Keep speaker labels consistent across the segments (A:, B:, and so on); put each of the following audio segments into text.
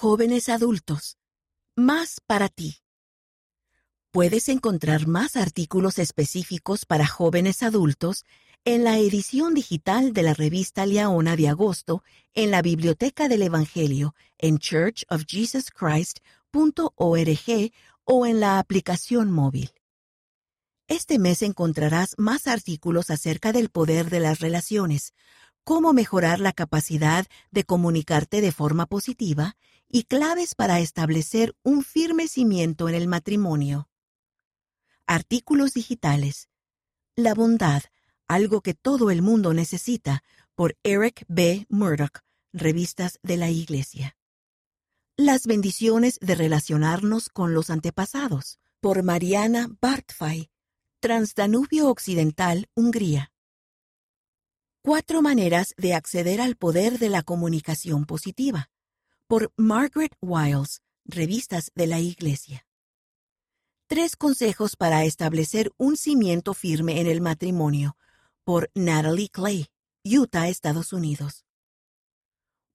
A: Jóvenes adultos. Más para ti. Puedes encontrar más artículos específicos para jóvenes adultos en la edición digital de la revista Liaona de agosto en la Biblioteca del Evangelio en churchofjesuschrist.org o en la aplicación móvil. Este mes encontrarás más artículos acerca del poder de las relaciones, cómo mejorar la capacidad de comunicarte de forma positiva y claves para establecer un firme cimiento en el matrimonio. Artículos digitales. La bondad, algo que todo el mundo necesita, por Eric B. Murdoch, Revistas de la Iglesia. Las bendiciones de relacionarnos con los antepasados, por Mariana Bartfay, Transdanubio Occidental, Hungría. Cuatro maneras de acceder al poder de la comunicación positiva, por Margaret Wiles, Revistas de la Iglesia. Tres consejos para establecer un cimiento firme en el matrimonio, por Natalie Clay, Utah, Estados Unidos.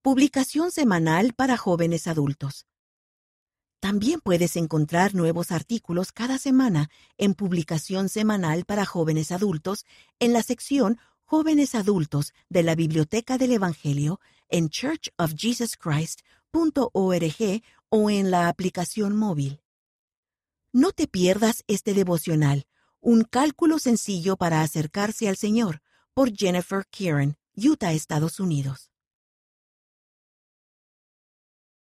A: Publicación semanal para jóvenes adultos. También puedes encontrar nuevos artículos cada semana en publicación semanal para jóvenes adultos en la sección Jóvenes Adultos de la Biblioteca del Evangelio en churchofjesuschrist.org o en la aplicación móvil. No te pierdas este devocional un cálculo sencillo para acercarse al Señor, por Jennifer Kieran, Utah, Estados Unidos.